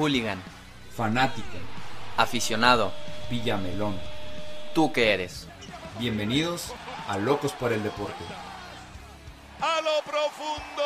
Hooligan. Fanático. Aficionado. Villamelón. ¿Tú qué eres? Bienvenidos a Locos por el Deporte. A lo profundo.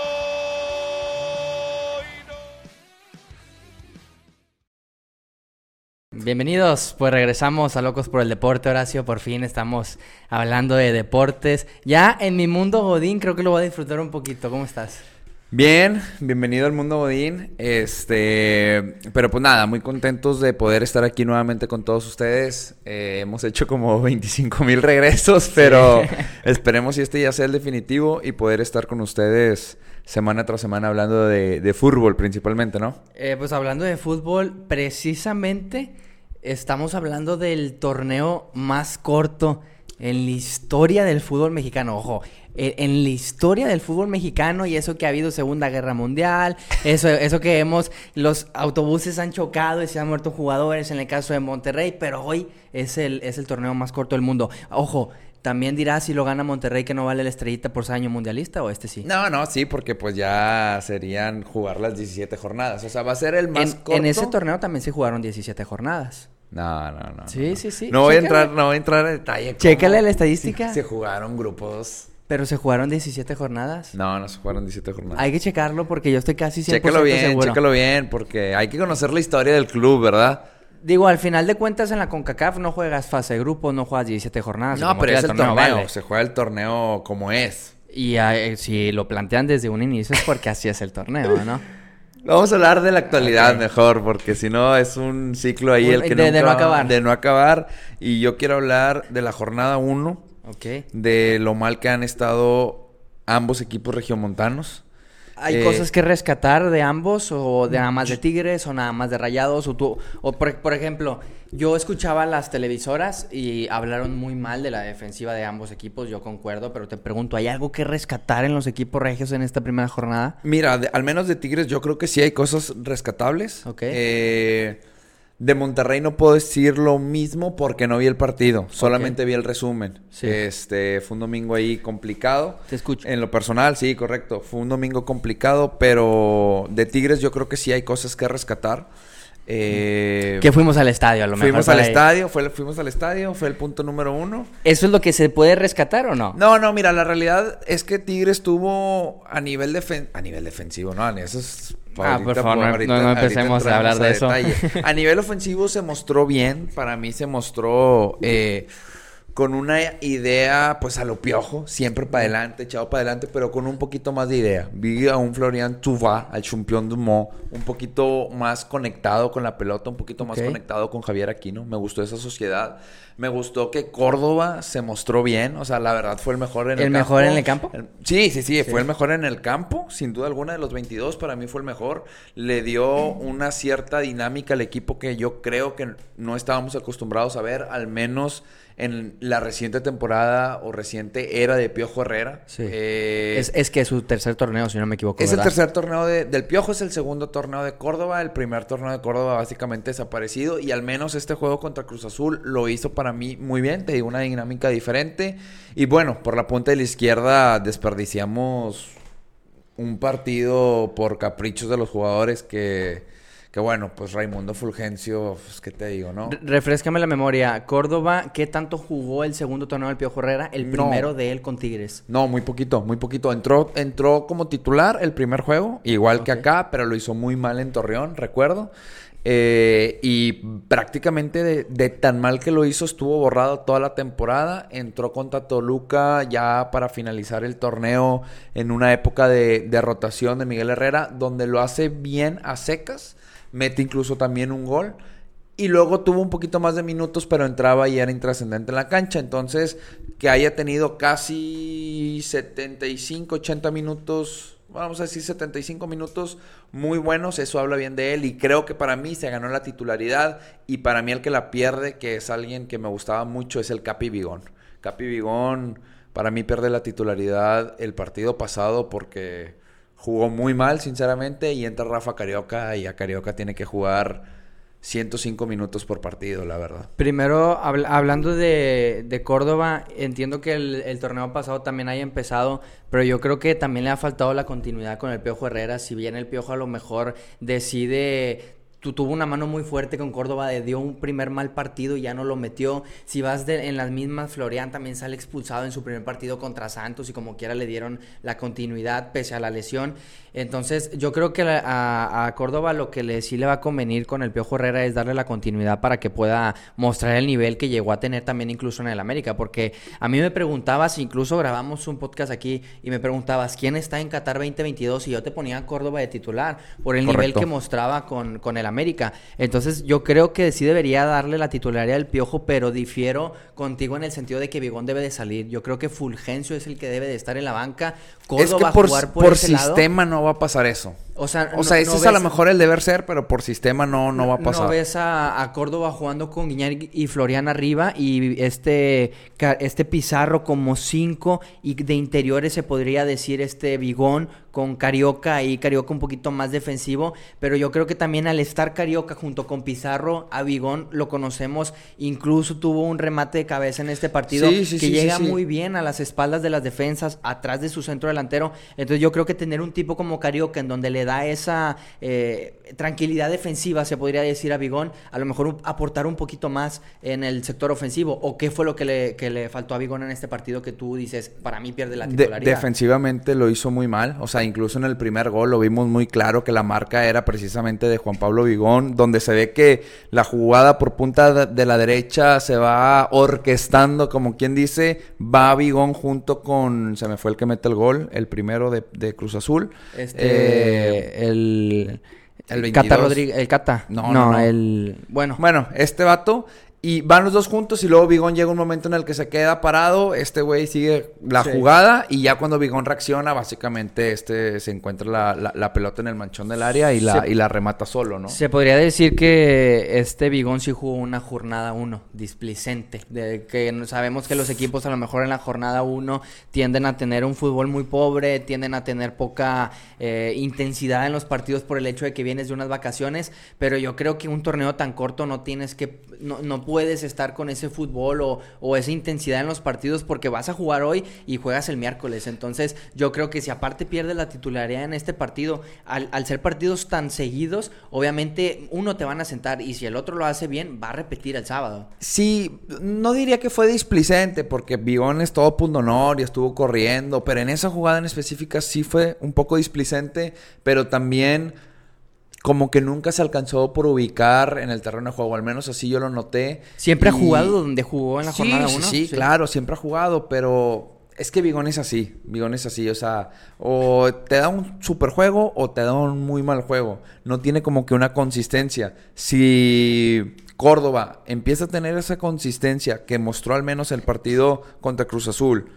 Bienvenidos, pues regresamos a Locos por el Deporte, Horacio, por fin estamos hablando de deportes. Ya en mi mundo Godín creo que lo voy a disfrutar un poquito, ¿cómo estás? Bien, bienvenido al mundo Godín. Este, pero pues nada, muy contentos de poder estar aquí nuevamente con todos ustedes. Eh, hemos hecho como 25 mil regresos, pero esperemos si este ya sea el definitivo y poder estar con ustedes semana tras semana hablando de, de fútbol principalmente, ¿no? Eh, pues hablando de fútbol, precisamente estamos hablando del torneo más corto en la historia del fútbol mexicano. Ojo, en la historia del fútbol mexicano y eso que ha habido Segunda Guerra Mundial, eso, eso que hemos, los autobuses han chocado y se han muerto jugadores en el caso de Monterrey, pero hoy es el, es el torneo más corto del mundo. Ojo, también dirá si lo gana Monterrey que no vale la estrellita por ser año mundialista o este sí. No, no, sí, porque pues ya serían jugar las 17 jornadas. O sea, va a ser el más en, corto. En ese torneo también se jugaron 17 jornadas. No, no, no. Sí, no. sí, sí. No voy a entrar, no voy a entrar en detalle. Chécale la estadística. Se jugaron grupos. Pero se jugaron 17 jornadas. No, no se jugaron 17 jornadas. Hay que checarlo porque yo estoy casi 100% Chécalo bien, seguro. chécalo bien, porque hay que conocer la historia del club, ¿verdad? Digo, al final de cuentas en la CONCACAF no juegas fase de grupo, no juegas 17 jornadas. No, pero es el torneo, vale. se juega el torneo como es. Y eh, si lo plantean desde un inicio es porque así es el torneo, ¿no? Vamos a hablar de la actualidad mejor, porque si no es un ciclo ahí Un- el que de- de no nunca- acabar. De no acabar. Y yo quiero hablar de la jornada 1, Ok. de lo mal que han estado ambos equipos regiomontanos. ¿Hay Eh, cosas que rescatar de ambos o de nada más de Tigres o nada más de Rayados? O, tú, o por, por ejemplo, yo escuchaba las televisoras y hablaron muy mal de la defensiva de ambos equipos, yo concuerdo, pero te pregunto, ¿hay algo que rescatar en los equipos regios en esta primera jornada? Mira, de- al menos de Tigres yo creo que sí hay cosas rescatables. Ok. Eh, de Monterrey no puedo decir lo mismo porque no vi el partido. Solamente vi el resumen. Sí. Este, fue un domingo ahí complicado. Te escucho. En lo personal, sí, correcto. Fue un domingo complicado, pero de Tigres yo creo que sí hay cosas que rescatar. Eh, Que fuimos al estadio, a lo mejor. fuimos al estadio, fue, fuimos al estadio, fue el punto número uno. ¿Eso es lo que se puede rescatar o no? No, no, mira, la realidad es que Tigres tuvo a nivel defen- a nivel defensivo, ¿no? Eso es Ah, por favor, no- ahorita- no- empecemos a hablar de eso. A nivel ofensivo se mostró bien, para mí se mostró eh, con una idea, pues a lo piojo, siempre para adelante, echado para adelante, pero con un poquito más de idea. Vi a un Florian Tuva, al Champion Dumont, un poquito más conectado con la pelota, un poquito más conectado con Javier Aquino. Me gustó esa sociedad. Me gustó que Córdoba se mostró bien, o sea, la verdad fue el mejor en el, ¿El campo. mejor en el campo? El- Sí, sí, sí, fue el mejor en el campo, sin duda alguna de los 22, para mí fue el mejor. Le dio una cierta dinámica al equipo que yo creo que no estábamos acostumbrados a ver, al menos en la reciente temporada o reciente era de Piojo Herrera. Sí. Eh, Es, es que es su tercer torneo, si no me equivoco. es el tercer torneo de- del Piojo, es el segundo torneo de Córdoba. El primer torneo de Córdoba básicamente desaparecido. Y al menos este juego contra Cruz Azul lo hizo para mí muy bien. Te digo, una dinámica diferente. Y bueno, por la punta de la izquierda desperdiciamos un partido por caprichos de los jugadores que, que bueno, pues Raimundo Fulgencio, pues qué te digo, ¿no? Re- Refrescame la memoria. Córdoba, ¿qué tanto jugó el segundo torneo del Piojo Herrera? El No. primero de él con Tigres. No, muy poquito, muy poquito. Entró, entró como titular el primer juego, igual que acá, pero lo hizo muy mal en Torreón, recuerdo. Eh, y prácticamente de, de tan mal que lo hizo, estuvo borrado toda la temporada. Entró contra Toluca ya para finalizar el torneo en una época de, de rotación de Miguel Herrera, donde lo hace bien a secas. Mete incluso también un gol. Y luego tuvo un poquito más de minutos, pero entraba y era intrascendente en la cancha. Entonces, que haya tenido casi 75, 80 minutos, vamos a decir 75 minutos muy buenos, eso habla bien de él. Y creo que para mí se ganó la titularidad. Y para mí el que la pierde, que es alguien que me gustaba mucho, es el Capi Vigón. Capi Vigón, para mí pierde la titularidad el partido pasado porque jugó muy mal, sinceramente. Y entra Rafa Carioca y a Carioca tiene que jugar 105 minutos por partido, la verdad. Primero, habl- hablando de, de Córdoba, entiendo que el, el torneo pasado también haya empezado, pero yo creo que también le ha faltado la continuidad con el Piojo Herrera. Si bien el Piojo a lo mejor decide tuvo una mano muy fuerte con Córdoba, de, dio un primer mal partido y ya no lo metió. Si vas de, en las mismas, Florian también sale expulsado en su primer partido contra Santos y como quiera le dieron la continuidad pese a la lesión. Entonces, yo creo que a, Córdoba lo que le, sí le va a convenir con el Piojo Herrera es darle la continuidad para que pueda mostrar el nivel que llegó a tener también incluso en el América. Porque a mí me preguntabas, incluso grabamos un podcast aquí y me preguntabas, ¿quién está en Qatar 2022? Y yo te ponía a Córdoba de titular por el nivel que mostraba con, con el América. Entonces, yo creo que sí debería darle la titularidad al Piojo, pero difiero contigo en el sentido de que Vigón debe de salir. Yo creo que Fulgencio es el que debe de estar en la banca. Córdoba es que por, jugar por, sistema no va a pasar eso. O sea, o sea ese es a lo mejor el deber ser, pero por sistema no, no, va a pasar. No ves a, Córdoba jugando con Guiñar y Florian arriba y este, este Pizarro como cinco y de interiores se podría decir este Bigón con Carioca y Carioca un poquito más defensivo, pero yo creo que también al estar Carioca junto con Pizarro, a Bigón lo conocemos, incluso tuvo un remate de cabeza en este partido que llega muy bien a las espaldas de las defensas, atrás de su centro delantero, entonces yo creo que tener un tipo como Carioca en donde le da esa eh, tranquilidad defensiva, se podría decir a Bigón, a lo mejor aportar un poquito más en el sector ofensivo, o qué fue lo que le, que le faltó a Bigón en este partido que tú dices, para mí pierde la titularidad. defensivamente lo hizo muy mal, o sea, incluso en el primer gol lo vimos muy claro que la marca era precisamente de Juan Pablo Vigón, donde se ve que la jugada por punta de la derecha se va orquestando, como quien dice, va Vigón junto con, se me fue el que mete el gol, el primero de, Cruz Azul. Este, eh, el... El Cata Rodríguez, el Cata. No, no, no, el... Bueno. Bueno, este vato y van los dos juntos y luego Bigón llega un momento en el que se queda parado, este güey sigue la jugada y ya cuando Bigón reacciona, básicamente este se encuentra la, la, pelota en el manchón del área y la, y la remata solo, ¿no? Se podría decir que este Bigón sí jugó una jornada 1 displicente, de que sabemos que los equipos a lo mejor en la jornada 1 tienden a tener un fútbol muy pobre, tienden a tener poca eh, intensidad en los partidos por el hecho de que vienes de unas vacaciones, pero yo creo que un torneo tan corto no tienes que, no, no puedes estar con ese fútbol o, esa intensidad en los partidos porque vas a jugar hoy y juegas el miércoles. Entonces, yo creo que si aparte pierdes la titularidad en este partido, al, ser partidos tan seguidos, obviamente uno te van a sentar y si el otro lo hace bien, va a repetir el sábado. Sí, no diría que fue displicente porque Bigón es todo punto honor y estuvo corriendo, pero en esa jugada en específica sí fue un poco displicente, pero también como que nunca se alcanzó por ubicar en el terreno de juego, al menos así yo lo noté. ¿Siempre ha jugado donde jugó en la jornada 1? Sí, sí, claro, siempre ha jugado, pero es que Bigón es así, Bigón es así, o sea, o te da un super juego o te da un muy mal juego, no tiene como que una consistencia. Si Córdoba empieza a tener esa consistencia que mostró al menos el partido contra Cruz Azul,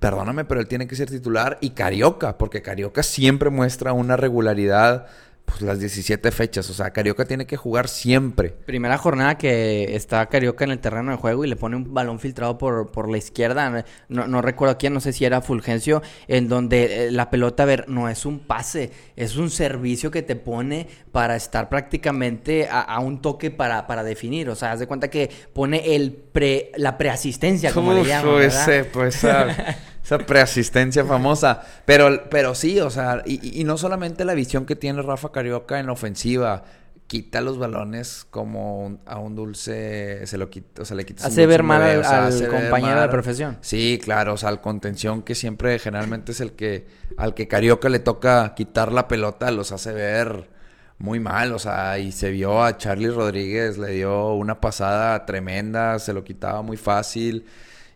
perdóname, pero él tiene que ser titular y Carioca, porque Carioca siempre muestra una regularidad pues las 17 fechas. O sea, Carioca tiene que jugar siempre. Primera jornada que está Carioca en el terreno de juego y le pone un balón filtrado por, por la izquierda. No, no recuerdo quién, no sé si era Fulgencio, en donde eh, la pelota, a ver, no es un pase, es un servicio que te pone para estar prácticamente a, un toque para, para definir. O sea, haz de cuenta que pone el pre, la preasistencia, como le llaman. Ese, pues, Esa preasistencia famosa. Pero, pero sí, o sea, y, no solamente la visión que tiene Rafa Carioca en la ofensiva. Quita los balones como a un dulce, se lo quita, o sea, le quita. Hace ver mal al, compañero de profesión. Sí, claro, o sea, al contención que siempre generalmente es el que, al que Carioca le toca quitar la pelota, los hace ver muy mal, o sea, y se vio a Charlie Rodríguez, le dio una pasada tremenda, se lo quitaba muy fácil.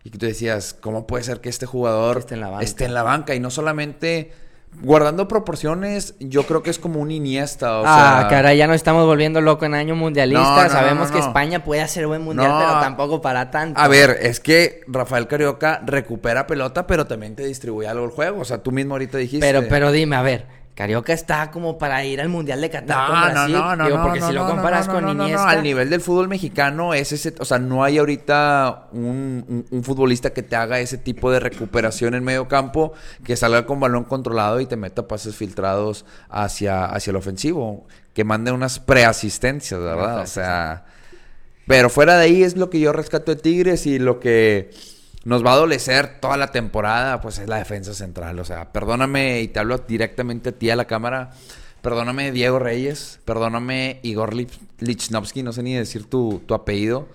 Y que tú decías, ¿cómo puede ser que este jugador esté en la banca? Esté en la banca? Y no solamente guardando proporciones, yo creo que es como un Iniesta. O ah, cara, ya no estamos volviendo loco en año mundialista. Sabemos que España puede hacer buen mundial, pero tampoco para tanto. A ver, es que Rafael Carioca recupera pelota, pero también te distribuye algo el juego. O sea, tú mismo ahorita dijiste. Pero, pero dime, a ver. Carioca está como para ir al Mundial de Qatar no, con Brasil. No, no, no, porque si lo comparas con Iniesta... al nivel del fútbol mexicano es ese... O sea, no hay ahorita un, futbolista que te haga ese tipo de recuperación en medio campo, que salga con balón controlado y te meta pases filtrados hacia, hacia el ofensivo. Que mande unas preasistencias, ¿verdad? O sea... Pero fuera de ahí es lo que yo rescato de Tigres y lo que nos va a adolecer toda la temporada, pues es la defensa central. O sea, perdóname y te hablo directamente a ti a la cámara, Perdóname Diego Reyes, perdóname Igor Lich- Lichnowsky, no sé ni decir tu, tu apellido,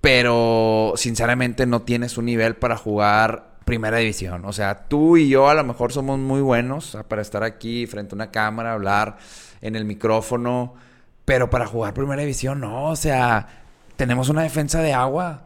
pero sinceramente no tienes un nivel para jugar primera división. O sea, tú y yo a lo mejor somos muy buenos para estar aquí frente a una cámara, hablar en el micrófono, pero para jugar primera división no, o sea, tenemos una defensa de agua.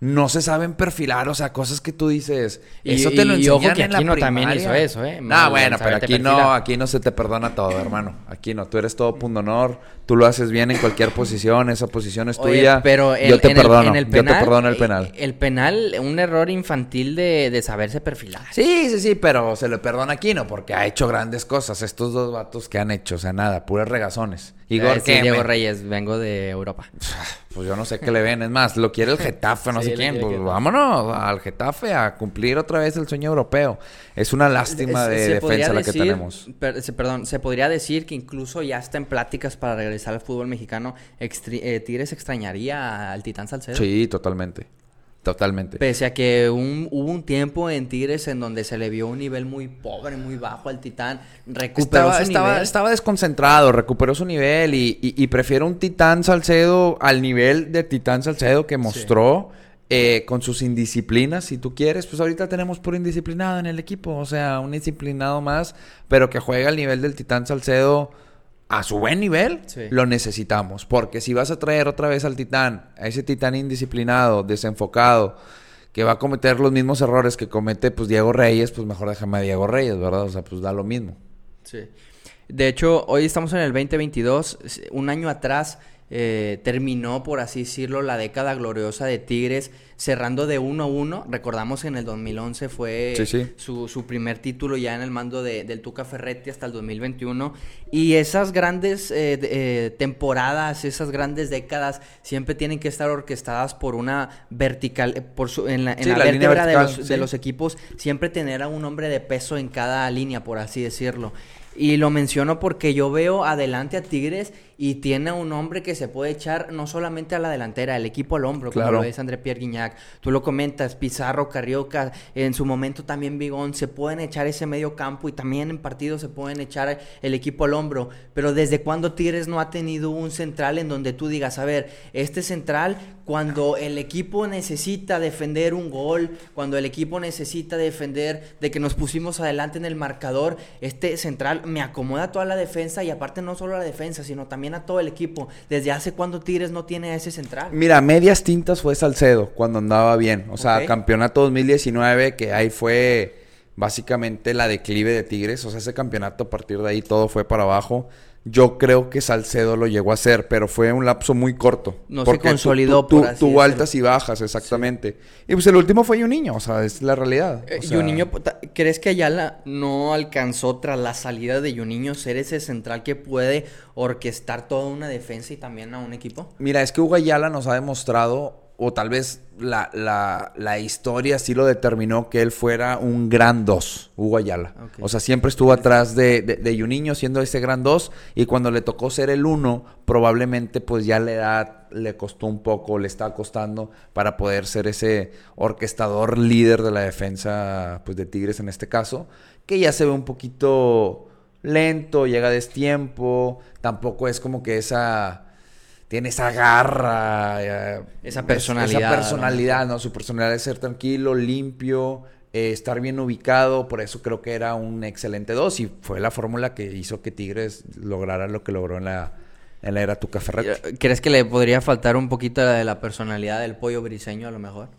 No se saben perfilar, o sea, cosas que tú dices. Y- eso te lo y- y ojo enseñan que en la Aquino también primaria. hizo eso, ¿eh? No, bueno, pero aquí no, aquí no se te perdona todo, hermano. Aquí no, tú eres todo punto honor, tú lo haces bien en cualquier posición, esa posición es Oye, tuya. pero en, yo te en el- perdono, en el yo penal, te perdono el eh, penal. El penal, un error infantil de, de saberse perfilar. Sí, sí, sí, pero se le perdona a Aquino porque ha hecho grandes cosas. Estos dos vatos que han hecho, o sea, nada, puras regazones. Igor, Eh, sí. Diego me- Reyes, vengo de Europa. Pues yo no sé qué le ven. Es más, lo quiere el Getafe, no Sí, sé quién. Pues vámonos al Getafe a cumplir otra vez el sueño europeo. Es una lástima de defensa la que tenemos. per- se- perdón, se podría decir que incluso ya está en pláticas para regresar al fútbol mexicano. Eh, Tigres extrañaría al Titán Salcedo. Sí, totalmente. Totalmente. Pese a que un- hubo un tiempo en Tigres en donde se le vio un nivel muy pobre, muy bajo al Titán. Recuperó Estaba, su estaba, nivel. estaba desconcentrado, recuperó su nivel y, y, y prefiero un Titán Salcedo al nivel de Titán Salcedo que mostró eh, con sus indisciplinas, si tú quieres. Pues ahorita tenemos puro indisciplinado en el equipo, o sea, un disciplinado más, pero que juega al nivel del Titán Salcedo a su buen nivel, Sí. lo necesitamos. Porque si vas a traer otra vez al Titán, a ese Titán indisciplinado, desenfocado, que va a cometer los mismos errores que comete pues Diego Reyes, pues mejor déjame a Diego Reyes, ¿verdad? O sea, pues da lo mismo. Sí. De hecho, hoy estamos en el 2022. s- Un año atrás eh, terminó, por así decirlo, la década gloriosa de Tigres, cerrando de 1 a 1. Recordamos que en el 2011 fue Sí, sí. Su, su primer título ya en el mando de- del Tuca Ferretti hasta el 2021. Y esas grandes eh, de- eh, temporadas, esas grandes décadas, siempre tienen que estar orquestadas por una vertical, eh, por su, en la, en Sí, la la línea vértebra de, vertical, los, de los equipos, siempre tener a un hombre de peso en cada línea, por así decirlo. Y lo menciono porque yo veo adelante a Tigres y tiene a un hombre que se puede echar no solamente a la delantera, el equipo al hombro, como Claro. lo es André Pierre Guignac. Tú lo comentas, Pizarro, Carrioca, en su momento también Bigón, se pueden echar ese medio campo y también en partidos se pueden echar el equipo al hombro. Pero ¿desde cuándo Tigres no ha tenido un central en donde tú digas, a ver, este central, cuando el equipo necesita defender un gol, cuando el equipo necesita defender de que nos pusimos adelante en el marcador, este central me acomoda toda la defensa y aparte no solo la defensa, sino también a todo el equipo. ¿Desde hace cuándo Tigres no tiene a ese central? Mira, medias tintas fue Salcedo cuando andaba bien. O sea, Ok. campeonato 2019, que ahí fue básicamente la declive de Tigres. O sea, ese campeonato a partir de ahí todo fue para abajo. Yo creo que Salcedo lo llegó a hacer, pero fue un lapso muy corto. No se Porque consolidó, tu- por así altas y bajas, exactamente. Y pues el último fue niño, o sea, es la realidad. Eh, O sea, Juninho, ¿crees que Ayala no alcanzó tras la salida de Juninho ser ese central que puede orquestar toda una defensa y también a un equipo? Mira, es que Hugo Ayala nos ha demostrado, o tal vez la, la- la historia sí lo determinó, que él fuera un gran dos, Hugo Ayala. O sea, siempre estuvo atrás de, de, de Juninho siendo ese gran dos, y cuando le tocó ser el uno, probablemente pues ya la edad le costó un poco, le está costando para poder ser ese orquestador líder de la defensa pues de Tigres en este caso, que ya se ve un poquito lento, llega a destiempo, tampoco es como que esa tiene esa garra, eh, Esa personalidad, esa personalidad, ¿no? Su personalidad es ser tranquilo, limpio, eh, estar bien ubicado, por eso creo que era un excelente dos y fue la fórmula que hizo que Tigres lograra lo que logró en la en la era Tuca Ferretti. ¿Crees que le podría faltar un poquito de la personalidad del pollo briseño a lo mejor?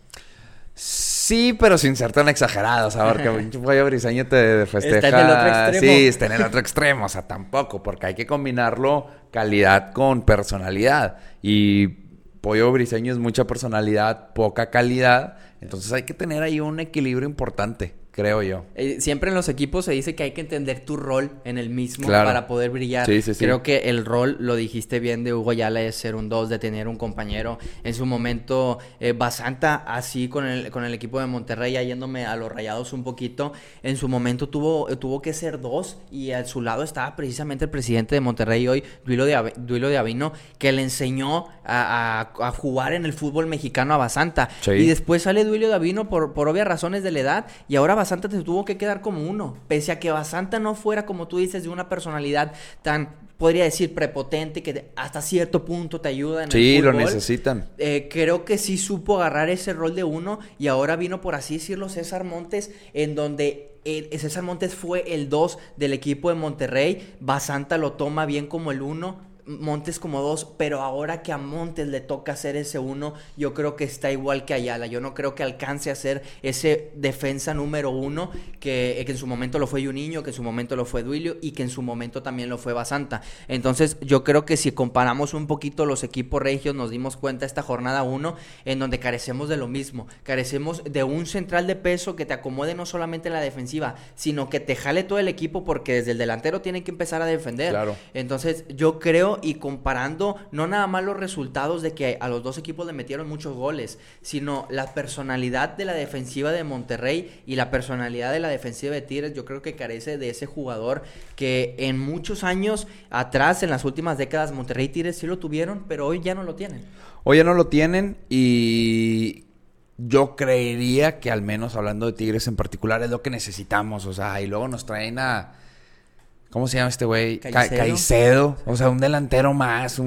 Sí, pero sin ser tan exagerado, o sea, porque un pollo briseño te festeja. Está en el otro extremo. Sí, está en el otro extremo, o sea, tampoco, porque hay que combinarlo calidad con personalidad. Y pollo briseño es mucha personalidad, poca calidad. Entonces hay que tener ahí un equilibrio importante, creo yo. Eh, siempre en los equipos se dice que hay que entender tu rol en el mismo Claro. para poder brillar. Sí, sí, sí. Creo que el rol, lo dijiste bien, de Hugo Ayala es ser un 2, de tener un compañero. En su momento, eh, Basanta, así con el, con el equipo de Monterrey, ya yéndome a los rayados un poquito, en su momento tuvo, eh, tuvo que ser dos y a su lado estaba precisamente el presidente de Monterrey hoy, Duilo de, Ave- Duilo de Avino, que le enseñó a, a- a jugar en el fútbol mexicano a Basanta. Sí. Y después sale Duilio Davino por, por obvias razones de la edad y ahora Basanta se tuvo que quedar como uno. Pese a que Basanta no fuera, como tú dices, de una personalidad tan, podría decir, prepotente, que hasta cierto punto te ayuda en Sí, el lo fútbol. necesitan. Eh, creo que sí supo agarrar ese rol de uno y ahora vino, por así decirlo, César Montes, en donde César Montes fue el 2 del equipo de Monterrey, Basanta lo toma bien como el 1. Montes como dos, pero ahora que a Montes le toca hacer ese uno, yo creo que está igual que Ayala. Yo no creo que alcance a ser ese defensa número uno que, que en su momento lo fue Juninho, que en su momento lo fue Duilio y que en su momento también lo fue Basanta. Entonces, yo creo que si comparamos un poquito los equipos regios, nos dimos cuenta esta jornada uno en donde carecemos de lo mismo. Carecemos de un central de peso que te acomode no solamente en la defensiva, sino que te jale todo el equipo porque desde el delantero tienen que empezar a defender. Claro. Entonces, yo creo y comparando no nada más los resultados de que a los dos equipos le metieron muchos goles, sino la personalidad de la defensiva de Monterrey y la personalidad de la defensiva de Tigres, yo creo que carece de ese jugador que en muchos años atrás, en las últimas décadas, Monterrey y Tigres sí lo tuvieron, pero hoy ya no lo tienen. Hoy ya no lo tienen y yo creería que al menos hablando de Tigres en particular es lo que necesitamos. O sea, y luego nos traen a... ¿Cómo se llama este güey? Ca- Caicedo. Caicedo. O sea, un delantero más. Un,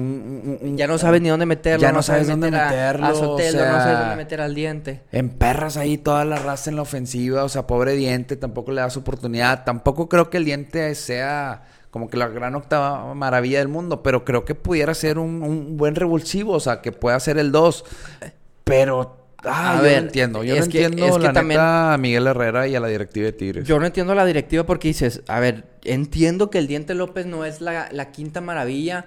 un- un- Ya no sabes ni dónde meterlo. Ya no sabes dónde a- meterlo, A, o no sabes sea, dónde meter al diente. Emperras ahí toda la raza en la ofensiva. O sea, pobre diente. Tampoco le das oportunidad. Tampoco creo que el diente sea como que la gran octava maravilla del mundo. Pero creo que pudiera ser un, un buen revulsivo. O sea, que pueda ser el 2. Pero... Ah, A yo ver, no entiendo. Yo no que- entiendo es que la también- neta a Miguel Herrera y a la directiva de Tigres. Yo no entiendo la directiva porque dices, a ver, entiendo que el Diente López no es la, la quinta maravilla,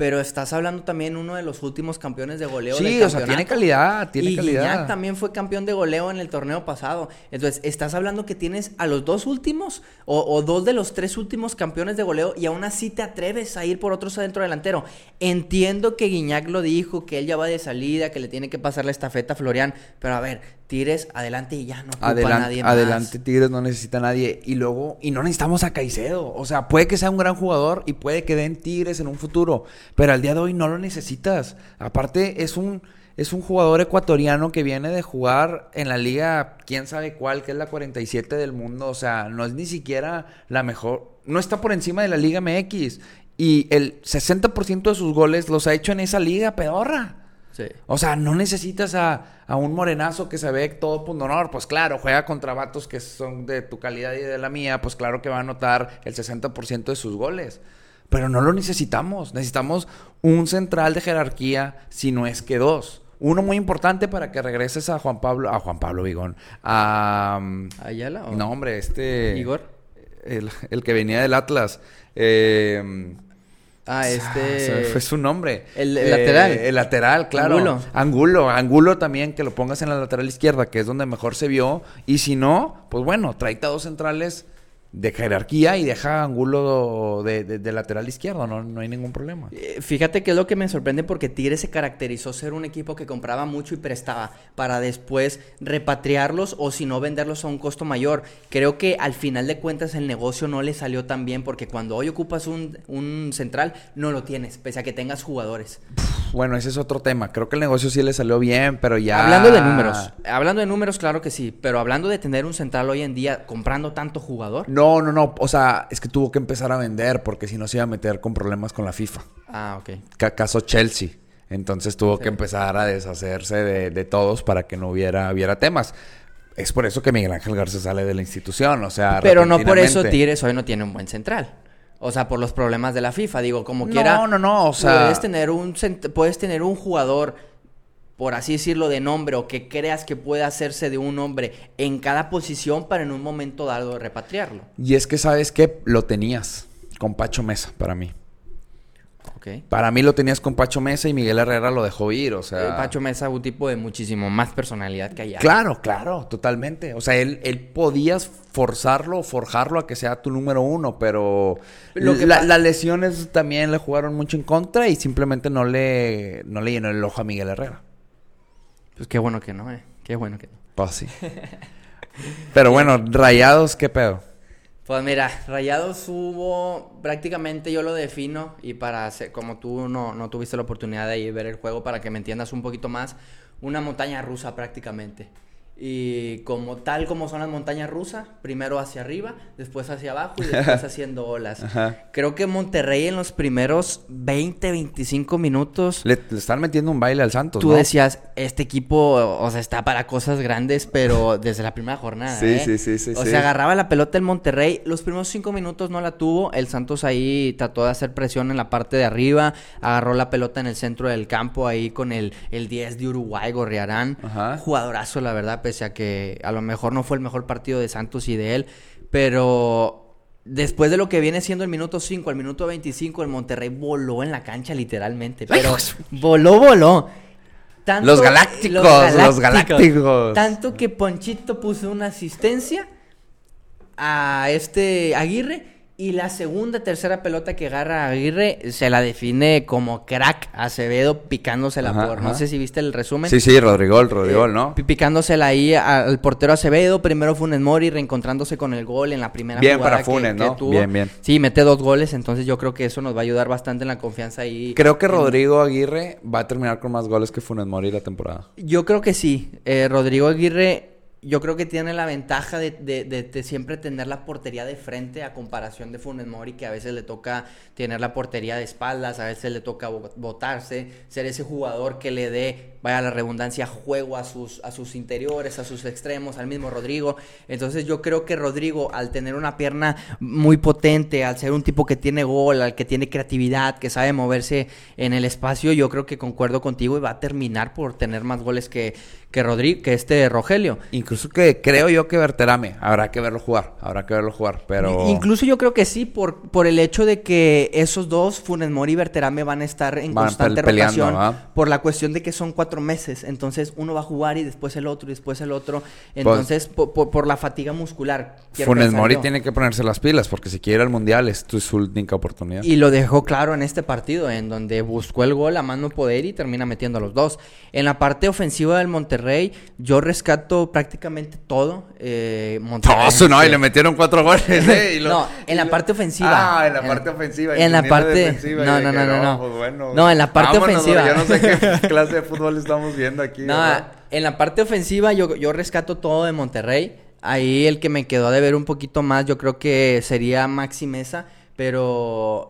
pero estás hablando también uno de los últimos campeones de goleo del Sí, o sea, tiene calidad, tiene y calidad. Guiñac también fue campeón de goleo en el torneo pasado. Entonces, estás hablando que tienes a los dos últimos o, o dos de los tres últimos campeones de goleo y aún así te atreves a ir por otro centro delantero. Entiendo que Guiñac lo dijo, que él ya va de salida, que le tiene que pasar la estafeta a Florian, pero a ver, tires adelante y ya no ocupa a Adelante, nadie más. adelante, Tigres no necesita a nadie. Y luego, y no necesitamos a Caicedo. O sea, puede que sea un gran jugador y puede que den Tigres en un futuro. Pero al día de hoy no lo necesitas. Aparte, es un, es un jugador ecuatoriano que viene de jugar en la liga, quién sabe cuál, que es la 47 del mundo. O sea, no es ni siquiera la mejor. No está por encima de la Liga MX. Y el 60% de sus goles los ha hecho en esa liga, pedorra. Sí. O sea, no necesitas a, a un morenazo que se ve todo punto honor. Pues claro, juega contra vatos que son de tu calidad y de la mía. Pues claro que va a anotar el 60% de sus goles. Pero no lo necesitamos. Necesitamos un central de jerarquía, si no es que dos. Uno muy importante para que regreses a Juan Pablo, a Juan Pablo Vigón. A. ¿Ayala o No, hombre, este. Igor? El, el que venía del Atlas. Eh, Ah, este... fue su nombre. El- el lateral. El lateral, claro. Angulo. Angulo. Angulo también, que lo pongas en la lateral izquierda, que es donde mejor se vio. Y si no, pues bueno, tráete a dos centrales de jerarquía y deja de, de- de lateral izquierdo. No, no hay ningún problema. Eh, Fíjate que es lo que me sorprende porque Tigres se caracterizó ser un equipo que compraba mucho y prestaba para después repatriarlos o si no venderlos a un costo mayor. Creo que al final de cuentas el negocio no le salió tan bien porque cuando hoy ocupas un, un central no lo tienes, pese a que tengas jugadores. Bueno, ese es otro tema. Creo que el negocio sí le salió bien, pero ya. Hablando de números, hablando de números claro que sí, pero hablando de tener un central hoy en día comprando tanto jugador. No, no, no. O sea, es que tuvo que empezar a vender porque si no se iba a meter con problemas con la FIFA. Ah, ok. Ca- caso Chelsea. Entonces tuvo que empezar a deshacerse de, de todos para que no hubiera, hubiera temas. Es por eso que Miguel Ángel Garza sale de la institución, o sea, Pero no por eso. Tigres hoy no tiene un buen central. O sea, por los problemas de la FIFA, digo, como No, quiera. no, no, o sea- Puedes tener un puedes tener un jugador por así decirlo de nombre o que creas que puede hacerse de un hombre en cada posición para en un momento dado repatriarlo. Y es que, ¿sabes qué? Lo tenías con Pacho Mesa, para mí. Para mí lo tenías con Pacho Mesa y Miguel Herrera lo dejó ir, o sea... Eh, Pacho Mesa un tipo de muchísimo más personalidad que allá. Claro, claro, totalmente. O sea, él, él podías forzarlo forjarlo a que sea tu número uno, pero Lo que la- pa- las lesiones también le jugaron mucho en contra y simplemente no le, no le llenó el ojo a Miguel Herrera. Pues qué bueno que no, eh. Qué bueno que no. Pues sí. Pero bueno, rayados, ¿qué pedo? Pues mira, Rayados hubo, prácticamente yo lo defino y para hacer, como tú no, no tuviste la oportunidad de ir ver el juego para que me entiendas un poquito más, una montaña rusa prácticamente. Y como tal como son las montañas rusas, primero hacia arriba, después hacia abajo y después haciendo olas. Ajá. Creo que Monterrey en los primeros 20, 25 minutos Le, le están metiendo un baile al Santos, Tú ¿no? decías, este equipo, o sea, está para cosas grandes, pero desde la primera jornada. Sí, ¿eh? sí, sí, sí, O sí. sea, agarraba la pelota el Monterrey. Los primeros cinco minutos no la tuvo. El Santos ahí trató de hacer presión en la parte de arriba. Agarró la pelota en el centro del campo ahí con el, el 10 de Uruguay, Gorriarán. Jugadorazo, la verdad, pese a que a lo mejor no fue el mejor partido de Santos y de él. Pero después de lo que viene siendo el minuto 5 al minuto 25, el Monterrey voló en la cancha literalmente. Pero voló, voló. Tanto- Los galácticos, los galácticos. Tanto que Ponchito puso una asistencia a este Aguirre y la segunda, tercera pelota que agarra Aguirre se la define como crack Acevedo picándosela Ajá, por. No sé si viste el resumen. Sí, sí, Rodrigo, Rodrigo, Eh, ¿no? pi- Picándosela ahí al portero Acevedo. Primero Funes Mori reencontrándose con el gol en la primera Bien jugada para Funes, que ¿no? tuvo. Bien, bien. Sí, mete dos goles. Entonces yo creo que eso nos va a ayudar bastante en la confianza ahí. Creo que Rodrigo Aguirre va a terminar con más goles que Funes Mori la temporada. Yo creo que sí. Eh, Rodrigo Aguirre, yo creo que tiene la ventaja de, de- de- siempre tener la portería de frente a comparación de Funes Mori, que a veces le toca tener la portería de espaldas, a veces le toca bo- botarse, ser ese jugador que le dé, vaya la redundancia, juego a sus, a sus interiores, a sus extremos, al mismo Rodrigo. Entonces yo creo que Rodrigo, al tener una pierna muy potente, al ser un tipo que tiene gol, al que tiene creatividad, que sabe moverse en el espacio, yo creo que concuerdo contigo y va a terminar por tener más goles que, que Rodrigo, que este Rogelio. Incluso que creo yo que Berterame. Habrá que verlo jugar. Habrá que verlo jugar. Pero. Incluso yo creo que sí, por, por el hecho de que esos dos, Funes Mori y Berterame, van a estar en Van constante pel- peleando, rotación. ¿verdad? Por la cuestión de que son cuatro meses. Entonces uno va a jugar y después el otro y después el otro. Pues Entonces, po- po- por, la fatiga muscular. Funes Mori yo. tiene que ponerse las pilas porque si quiere ir al mundial es tu- su única oportunidad. Y lo dejó claro en este partido, en donde buscó el gol a mano poder y termina metiendo a los dos. En la parte ofensiva del Monterrey, yo rescato prácticamente todo. Eh, Monterrey, no, y le metieron cuatro goles. ¿eh? Y lo- No, en la parte ofensiva. Ah, en la parte ofensiva. En la parte. No, no, no, no, no. pues bueno. No, en la parte Vámonos, ofensiva. Yo no sé qué clase de fútbol estamos viendo aquí. No, ¿verdad? en la parte ofensiva yo, yo rescato todo de Monterrey. Ahí el que me quedó de ver un poquito más, yo creo que sería Maxi Mesa, pero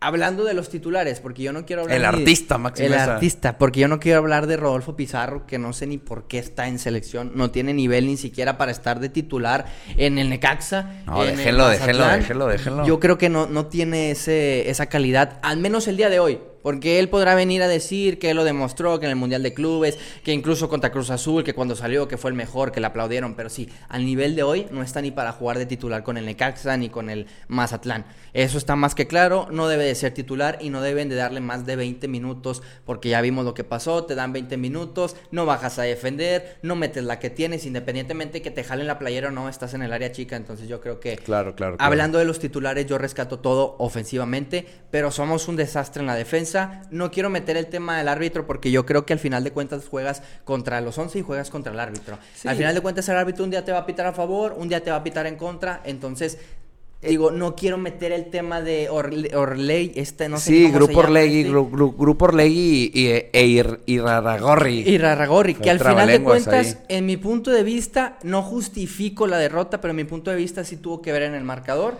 hablando de los titulares, porque yo no quiero hablar El artista, Maxi El Mesa. artista, porque yo no quiero hablar de Rodolfo Pizarro, que no sé ni por qué está en selección, no tiene nivel ni siquiera para estar de titular en el Necaxa. No, déjenlo, Mazatlán. déjenlo, déjenlo. Yo creo que no, no tiene ese, esa calidad, al menos el día de hoy. Porque él podrá venir a decir que él lo demostró, que en el Mundial de Clubes, que incluso contra Cruz Azul, que cuando salió que fue el mejor, que le aplaudieron. Pero sí, al nivel de hoy no está ni para jugar de titular con el Necaxa ni con el Mazatlán. Eso está más que claro, no debe de ser titular y no deben de darle más de 20 minutos porque ya vimos lo que pasó, te dan 20 minutos, no bajas a defender, no metes la que tienes, independientemente que te jalen la playera o no, estás en el área chica. Entonces yo creo que... Claro, claro, claro. Hablando de los titulares, yo rescato todo ofensivamente, pero somos un desastre en la defensa. No quiero meter el tema del árbitro porque yo creo que al final de cuentas juegas contra los 11 y juegas contra el árbitro. Sí. Al final de cuentas el árbitro un día te va a pitar a favor, un día te va a pitar en contra, entonces digo, no quiero meter el tema de Orle- Orley, este no sé sí, cómo se Grupo llama Orlegui, este. Gru- Gru- Grupo Orlegui y, y, e Ir- que al final de cuentas, ahí. en mi punto de vista, no justifico la derrota, pero en mi punto de vista sí tuvo que ver en el marcador.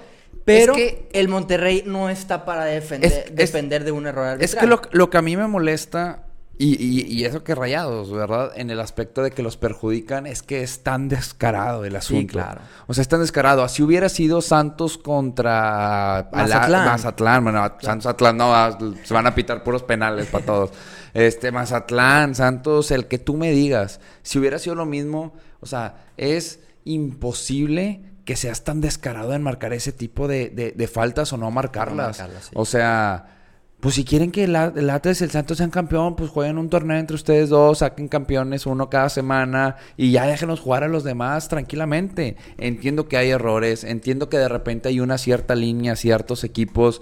Pero que- el Monterrey no está para defender, Es- es- defender de un error arbitral. Es que lo, lo que a mí me molesta, y, y- y eso que rayados, ¿verdad? En el aspecto de que los perjudican, es que es tan descarado el asunto. claro. O sea, es tan descarado. Así hubiera sido Santos contra Mazatlán. Mazatlán. Bueno, Santos Atlán no, ah, se van a pitar puros penales para todos. Este, Mazatlán, Santos, el que tú me digas. Si hubiera sido lo mismo, o sea, es imposible que seas tan descarado en marcar ese tipo de, de- de faltas o no marcarlas. marcarlas, sí. O sea, pues si quieren que el, el Atlas y el Santos sean campeón, pues jueguen un torneo entre ustedes dos, saquen campeones uno cada semana y ya déjenos jugar a los demás tranquilamente. Entiendo que hay errores, entiendo que de repente hay una cierta línea, ciertos equipos,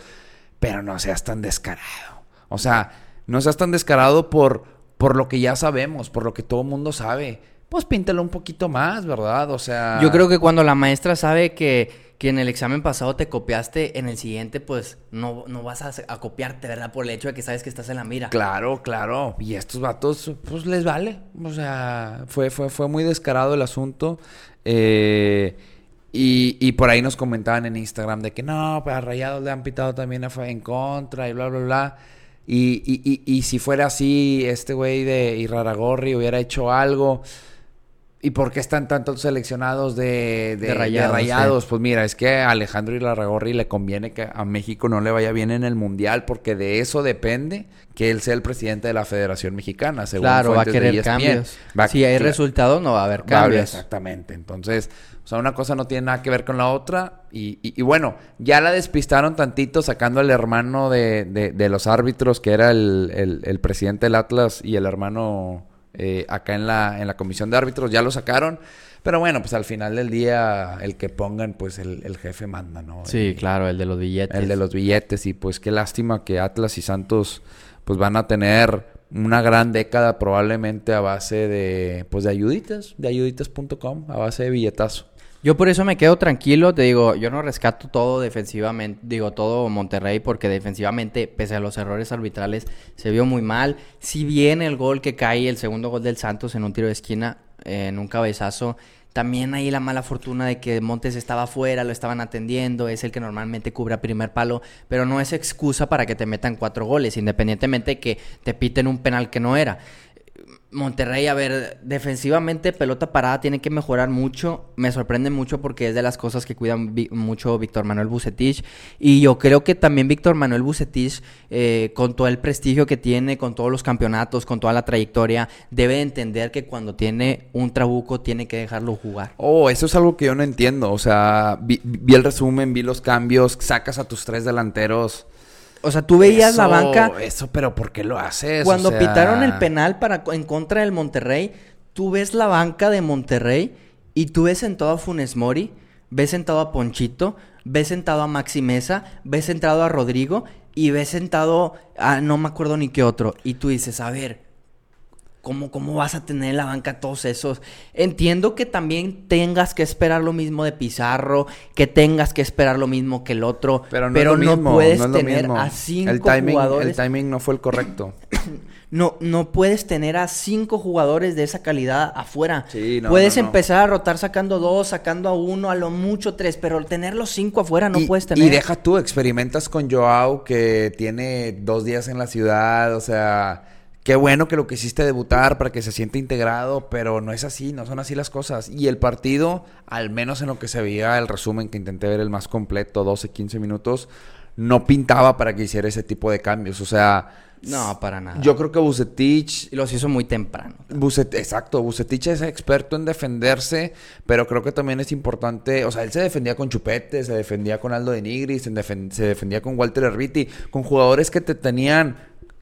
pero no seas tan descarado. O sea, no seas tan descarado por, por lo que ya sabemos, por lo que todo el mundo sabe. Pues píntalo un poquito más, ¿verdad? O sea... Yo creo que cuando la maestra sabe que, que en el examen pasado te copiaste, en el siguiente pues no, no vas a, a copiarte, ¿verdad? Por el hecho de que sabes que estás en la mira. Claro, claro. Y estos vatos, pues les vale. O sea, fue, fue, fue muy descarado el asunto. Eh, y, y por ahí nos comentaban en Instagram de que no, pues a Rayados le han pitado también a en contra y bla, bla, bla. Y, y, y, y si fuera así, este güey de Iraragorri hubiera hecho algo. ¿Y por qué están tantos seleccionados de, de, De Rayados, de Rayados? Pues mira, es que a Alejandro Iraragorri le conviene que a México no le vaya bien en el Mundial porque de eso depende que él sea el presidente de la Federación Mexicana, según Claro, va a querer ESPN. cambios. Va si hay cla- resultados, no va a haber va a haber- cambios. Exactamente. Entonces, o sea, una cosa no tiene nada que ver con la otra. Y, y- y bueno, ya la despistaron tantito sacando al hermano de, de- de los árbitros, que era el, el- el presidente del Atlas y el hermano eh, acá en la, en la comisión de árbitros. Ya lo sacaron. Pero bueno, pues al final del día, el que pongan, pues el, el jefe manda, ¿no? Sí, claro, el de los billetes. el de los billetes. Y pues qué lástima que Atlas y Santos pues van a tener una gran década probablemente a base de pues de ayuditas, de ayuditas.com, a base de billetazo. Yo por eso me quedo tranquilo, te digo, yo no rescato todo defensivamente, digo todo Monterrey porque defensivamente, pese a los errores arbitrales, se vio muy mal. Si bien el gol que cae, el segundo gol del Santos en un tiro de esquina, eh, en un cabezazo, también ahí la mala fortuna de que Montes estaba afuera, lo estaban atendiendo, es el que normalmente cubre a primer palo, pero no es excusa para que te metan cuatro goles, independientemente de que te piten un penal que no era. Monterrey, a ver, defensivamente, pelota parada tiene que mejorar mucho. Me sorprende mucho porque es de las cosas que cuidan mucho Víctor Manuel Bucetich. Y yo creo que también Víctor Manuel Bucetich, eh, con todo el prestigio que tiene, con todos los campeonatos, con toda la trayectoria, debe entender que cuando tiene un trabuco tiene que dejarlo jugar. Oh, eso es algo que yo no entiendo. O sea, vi, vi el resumen, vi los cambios, sacas a tus tres delanteros. O sea, tú veías la banca Eso, pero ¿por qué lo haces? O Cuando sea, pitaron el penal para, en contra del Monterrey, tú ves la banca de Monterrey y tú ves sentado a Funes Mori, ves sentado a Ponchito, ves sentado a Maxi Mesa, ves sentado a Rodrigo y ves sentado a no me acuerdo ni qué otro. Y tú dices, a ver, ¿cómo, cómo vas a tener en la banca todos esos? Entiendo que también tengas que esperar lo mismo de Pizarro, que tengas que esperar lo mismo que el otro, Pero no, no, es lo mismo, puedes no es lo tener mismo. a cinco el timing, jugadores. El timing no fue el correcto. No, no puedes tener a cinco jugadores de esa calidad afuera. Sí, no, puedes no, no. empezar a rotar sacando dos, sacando a uno, a lo mucho tres, pero tener los cinco afuera no y, puedes tener. Y deja tú, experimentas con Joao que tiene dos días en la ciudad, o sea, qué bueno que lo quisiste debutar para que se sienta integrado, pero no es así, no son así las cosas. Y el partido, al menos en lo que se veía el resumen que intenté ver el más completo, 12, 15 minutos, no pintaba para que hiciera ese tipo de cambios, o sea... No, para nada. Yo creo que Bucetich los hizo muy temprano. Bucet- exacto, Bucetich es experto en defenderse, pero creo que también es importante, o sea, él se defendía con Chupete, se defendía con Aldo de Nigris, se, defen- se defendía con Walter Erviti, con jugadores que te tenían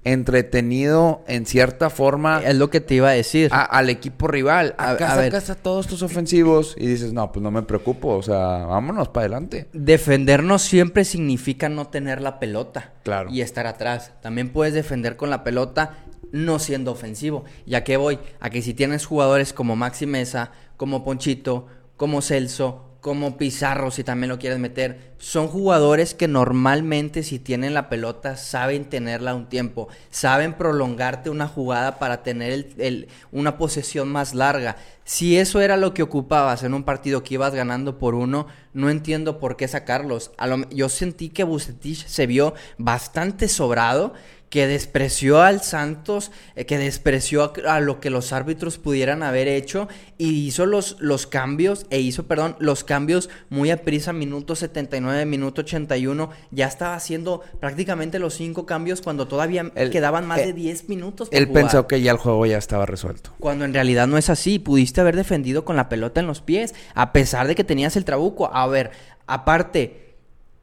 entretenido en cierta forma Es lo que te iba a decir. a- al equipo rival. A- Acá a ver. sacas a todos tus ofensivos y dices, no, pues no me preocupo, o sea, vámonos para adelante. Defendernos siempre significa no tener la pelota. Claro. Y estar atrás. También puedes defender con la pelota no siendo ofensivo. Ya que voy a que si tienes jugadores como Maxi Mesa, como Ponchito, como Celso, como Pizarro, si también lo quieres meter, son jugadores que normalmente si tienen la pelota saben tenerla un tiempo, saben prolongarte una jugada para tener el- una posesión más larga. Si eso era lo que ocupabas en un partido que ibas ganando por uno, no entiendo por qué sacarlos. A lo- yo sentí que Bucetich se vio bastante sobrado que despreció al Santos, eh, que despreció a, a lo que los árbitros pudieran haber hecho y hizo los, los cambios, e hizo, perdón, los cambios muy a prisa, minuto 79, minuto 81, ya estaba haciendo prácticamente los cinco cambios cuando todavía Él- quedaban más eh, de 10 minutos. por Él jugar. pensó que ya el juego ya estaba resuelto. Cuando en realidad no es así, pudiste haber defendido con la pelota en los pies, a pesar de que tenías el trabuco. A ver, aparte,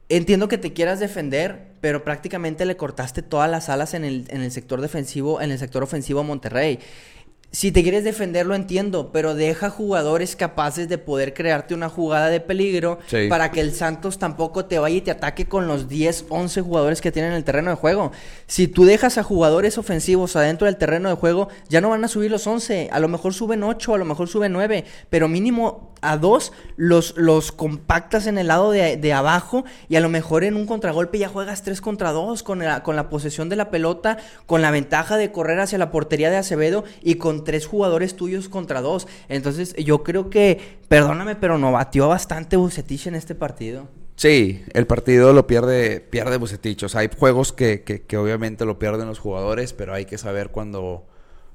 entiendo que te quieras defender, pero prácticamente le cortaste todas las alas en el, en el sector defensivo, en el sector ofensivo a Monterrey. si te quieres defender, lo entiendo, pero deja jugadores capaces de poder crearte una jugada de peligro Sí. para que el Santos tampoco te vaya y te ataque con los 10, 11 jugadores que tienen en el terreno de juego. Si tú dejas a jugadores ofensivos adentro del terreno de juego, ya no van a subir los 11, a lo mejor suben 8, a lo mejor suben 9, pero mínimo a dos los, los compactas en el lado de, de abajo y a lo mejor en un contragolpe ya juegas 3 contra 2 con la, con la posesión de la pelota, con la ventaja de correr hacia la portería de Acevedo y con tres jugadores tuyos contra dos. Entonces yo creo que, perdóname, pero no batió bastante Bucetich en este partido. Sí, el partido lo pierde, pierde Bucetich. O sea, hay juegos que, que, que obviamente lo pierden los jugadores, pero hay que saber cuando,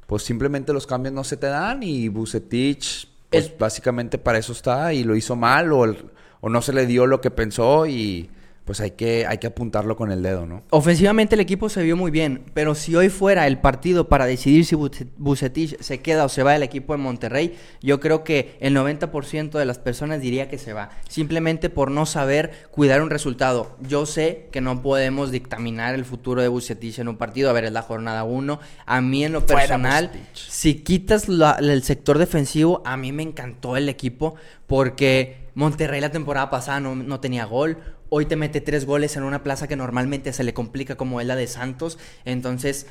pues simplemente los cambios no se te dan y Bucetich, pues El- básicamente para eso está y lo hizo mal o, el- o no se le dio lo que pensó y pues hay que, hay que apuntarlo con el dedo, ¿no? Ofensivamente el equipo se vio muy bien, pero si hoy fuera el partido para decidir si Buce- Bucetich se queda o se va del equipo de Monterrey, yo creo que el 90% de las personas diría que se va, simplemente por no saber cuidar un resultado. Yo sé que no podemos dictaminar el futuro de Bucetich en un partido, a ver, es la jornada 1. A mí en lo personal, si quitas la- el sector defensivo, a mí me encantó el equipo porque Monterrey la temporada pasada no, no tenía gol. Hoy te mete tres goles en una plaza que normalmente se le complica como es la de Santos. Entonces,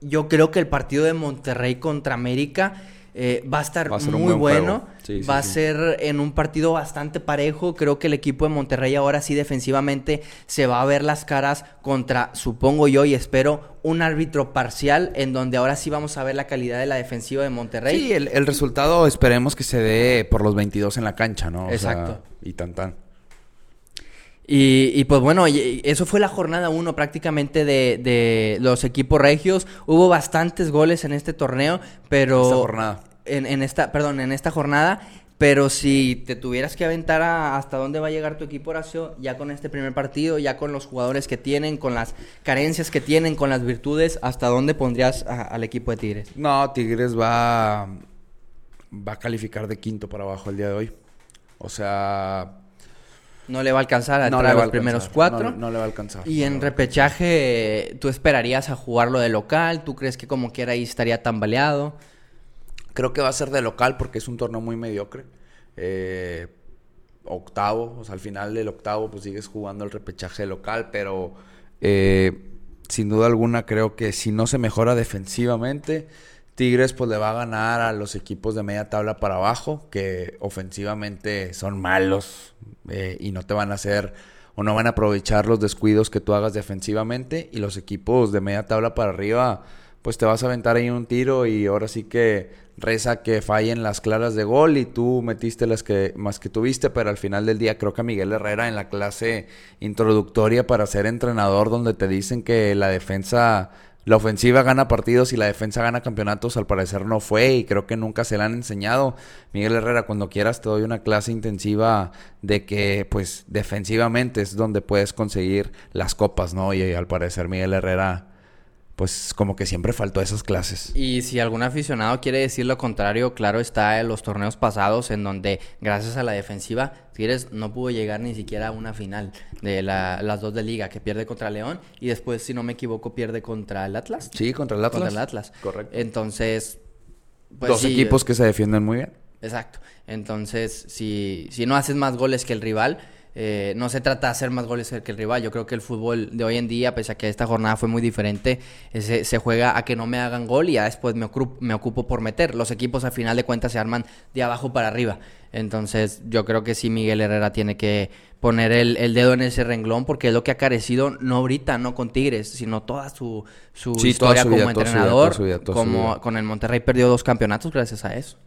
yo creo que el partido de Monterrey contra América eh, va a estar Va a muy buen bueno. sí, va a sí. ser en un partido bastante parejo. Creo que el equipo de Monterrey ahora sí defensivamente se va a ver las caras contra, supongo yo y espero, un árbitro parcial en donde ahora sí vamos a ver la calidad de la defensiva de Monterrey. Sí, el, el resultado esperemos que se dé por los 22 en la cancha, ¿no? O sea, Exacto. y tan tan. Y, y, pues bueno, eso fue la jornada 1 prácticamente de, de los equipos regios. Hubo bastantes goles en este torneo, pero... Esta jornada. En, en esta, perdón, en esta jornada. Pero si te tuvieras que aventar a- hasta dónde va a llegar tu equipo, Horacio, ya con este primer partido, ya con los jugadores que tienen, con las carencias que tienen, con las virtudes, ¿hasta dónde pondrías a- al equipo de Tigres? No, Tigres va, va a calificar de quinto para abajo el día de hoy. O sea, No le va a alcanzar a no entrar a los primeros cuatro. No, no le va a alcanzar. Y no en repechaje, ¿tú esperarías a jugarlo de local? ¿Tú crees que como quiera ahí estaría tambaleado? Creo que va a ser de local porque es un torneo muy mediocre. Eh, octavo, o sea, al final del octavo pues sigues jugando el repechaje local, pero eh, sin duda alguna creo que si no se mejora defensivamente, Tigres pues le va a ganar a los equipos de media tabla para abajo, que ofensivamente son malos eh, y no te van a hacer o no van a aprovechar los descuidos que tú hagas defensivamente. Y los equipos de media tabla para arriba pues te vas a aventar ahí un tiro y ahora sí que reza que fallen las claras de gol y tú metiste las que más que tuviste, pero al final del día creo que a Miguel Herrera en la clase introductoria para ser entrenador donde te dicen que la defensa, la ofensiva gana partidos y la defensa gana campeonatos, al parecer no fue y creo que nunca se la han enseñado. Miguel Herrera, cuando quieras te doy una clase intensiva de que pues defensivamente es donde puedes conseguir las copas, ¿no? Y al parecer Miguel Herrera pues como que siempre faltó esas clases. Y si algún aficionado quiere decir lo contrario, claro está en los torneos pasados en donde gracias a la defensiva Tigres no pudo llegar ni siquiera a una final de la- las dos de liga, que pierde contra León y después, si no me equivoco, pierde contra el Atlas. Sí, contra el Atlas. Contra el Atlas. Correcto. Entonces, pues Dos sí, equipos que se defienden muy bien. Exacto. Entonces, si, si no haces más goles que el rival, eh, no se trata de hacer más goles que el rival. Yo creo que el fútbol de hoy en día, pese a que esta jornada fue muy diferente, eh, se, se juega a que no me hagan gol y ya después me, ocru- me ocupo por meter. Los equipos al final de cuentas se arman de abajo para arriba. Entonces, yo creo que sí Miguel Herrera tiene que poner el, el dedo en ese renglón porque es lo que ha carecido, no ahorita, no con Tigres, sino toda su, su Sí, historia toda su como vida, entrenador. toda su vida, toda como vida. con el Monterrey perdió dos campeonatos gracias a eso.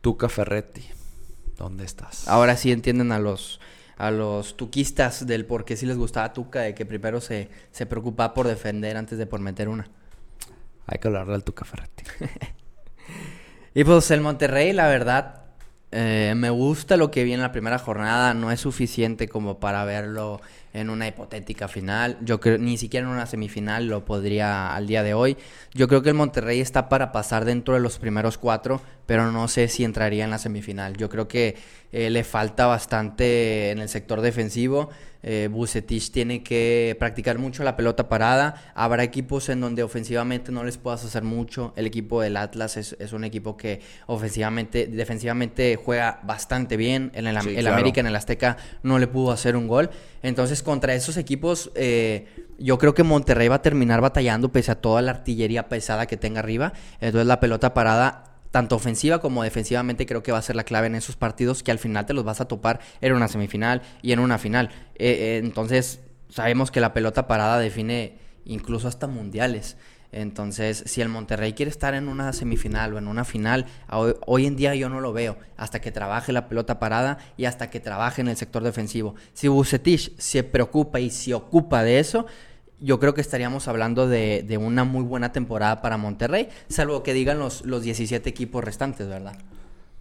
Tuca Ferretti, ¿dónde estás? Ahora sí entienden a los a los tuquistas del por qué sí les gustaba Tuca, de que primero se, se preocupaba por defender antes de por meter una. Hay que hablarle al Tuca Ferretti. Y pues el Monterrey, la verdad, eh, me gusta lo que vi en la primera jornada. No es suficiente como para verlo en una hipotética final. Yo creo ni siquiera en una semifinal lo podría al día de hoy. Yo creo que el Monterrey está para pasar dentro de los primeros cuatro, pero no sé si entraría en la semifinal. Yo creo que eh, le falta bastante en el sector defensivo. Eh, Bucetich tiene que practicar mucho la pelota parada. Habrá equipos en donde ofensivamente no les puedas hacer mucho. El equipo del Atlas es, es un equipo que ofensivamente, defensivamente juega bastante bien. En el, Sí, el claro. América, en el Azteca, no le pudo hacer un gol. Entonces, contra esos equipos, eh, yo creo que Monterrey va a terminar batallando pese a toda la artillería pesada que tenga arriba. Entonces, la pelota parada tanto ofensiva como defensivamente creo que va a ser la clave en esos partidos que al final te los vas a topar en una semifinal y en una final. Eh, eh, entonces sabemos que la pelota parada define incluso hasta mundiales. Entonces, si el Monterrey quiere estar en una semifinal o en una final, hoy, en día yo no lo veo. Hasta que trabaje la pelota parada y hasta que trabaje en el sector defensivo. Si Bucetich se preocupa y se ocupa de eso, yo creo que estaríamos hablando de, de una muy buena temporada para Monterrey, salvo que digan los, los 17 equipos restantes, ¿verdad?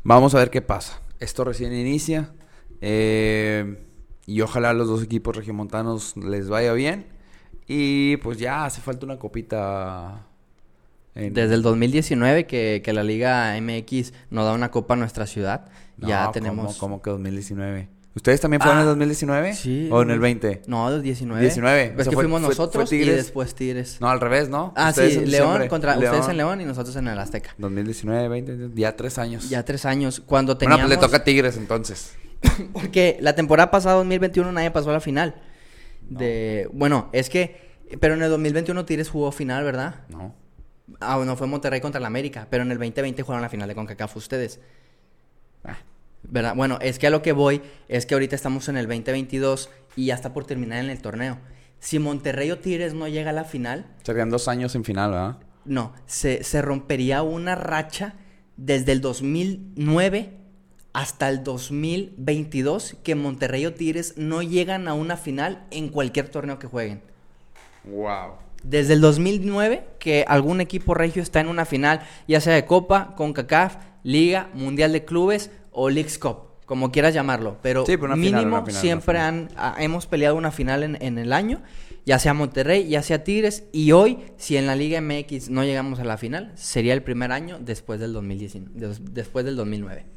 Vamos a ver qué pasa. Esto recién inicia. eh, y ojalá a los dos equipos regiomontanos les vaya bien. Y pues ya hace falta una copita. en- Desde el 2019 que, que la Liga MX nos da una copa a nuestra ciudad, No, ya ¿cómo- tenemos... ¿Cómo, que 2019? ¿Ustedes también fueron Ah, en el 2019? Sí. ¿O en el 20? No, del 19. 19. Pues O sea, que fue- fuimos nosotros fue y después Tigres. No, al revés, ¿no? Ah, Ustedes sí, León diciembre. contra ustedes en León y nosotros en el Azteca. 2019, 20, ya tres años. Ya tres años. Cuando Bueno, teníamos... pues le toca a Tigres entonces. Porque la temporada pasada, 2021, nadie pasó a la final. De... Bueno, es que... Pero en el 2021 Tigres jugó final, ¿verdad? No. Ah, bueno, fue Monterrey contra el América. Pero en el 2020 jugaron la final de CONCACAF ustedes. Ah, ¿Verdad? Bueno, es que a lo que voy es que ahorita estamos en el 2022 y ya está por terminar en el torneo. Si Monterrey o Tigres no llega a la final, serían dos años en final, ¿verdad? no, se, se rompería una racha desde el 2009 hasta el 2022 que Monterrey o Tigres no llegan a una final en cualquier torneo que jueguen. Wow. Desde el 2009 que algún equipo regio está en una final, ya sea de Copa, CONCACAF, Liga, Mundial de Clubes o Leagues Cup, como quieras llamarlo. Pero, Sí, pero una final, mínimo final, siempre han, ah, hemos peleado una final en, en el año, ya sea Monterrey, ya sea Tigres. Y hoy, si en la Liga MX no llegamos a la final, sería el primer año después del 2019, des- después del 2009.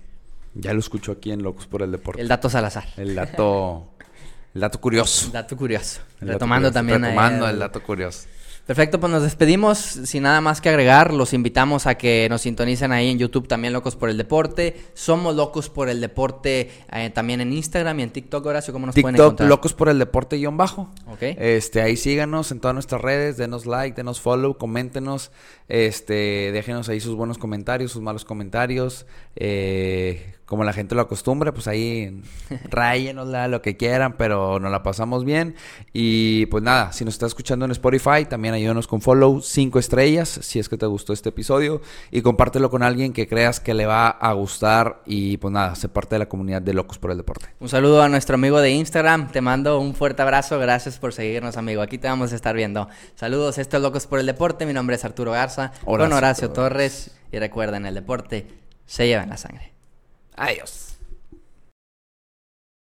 Ya lo escucho aquí en Locos por el Deporte. El dato Salazar. El dato. El dato curioso. Dato curioso. El dato Retomando curioso. también. Retomando el- el dato curioso. Perfecto, pues nos despedimos. Sin nada más que agregar, los invitamos a que nos sintonicen ahí en YouTube también Locos por el Deporte. Somos Locos por el Deporte eh, también en Instagram y en TikTok, Horacio, ¿cómo nos pueden TikTok, encontrar? Locos por el Deporte guion bajo. Ok. Este, ahí síganos en todas nuestras redes, denos like, denos follow, coméntenos, este, déjenos ahí sus buenos comentarios, sus malos comentarios, eh, como la gente lo acostumbra, pues ahí rayenosla, lo que quieran, pero nos la pasamos bien. Y pues nada, si nos está escuchando en Spotify, también ayúdanos con follow, cinco estrellas, si es que te gustó este episodio, y compártelo con alguien que creas que le va a gustar, y pues nada, sé parte de la comunidad de Locos por el Deporte. Un saludo a nuestro amigo de Instagram. Te mando un fuerte abrazo. Gracias por seguirnos, amigo. Aquí te vamos a estar viendo. Saludos, esto es Locos por el Deporte. Mi nombre es Arturo Garza. con Horacio Horacio Torres. Torres. Y recuerden, el deporte se lleva en la sangre. Adiós.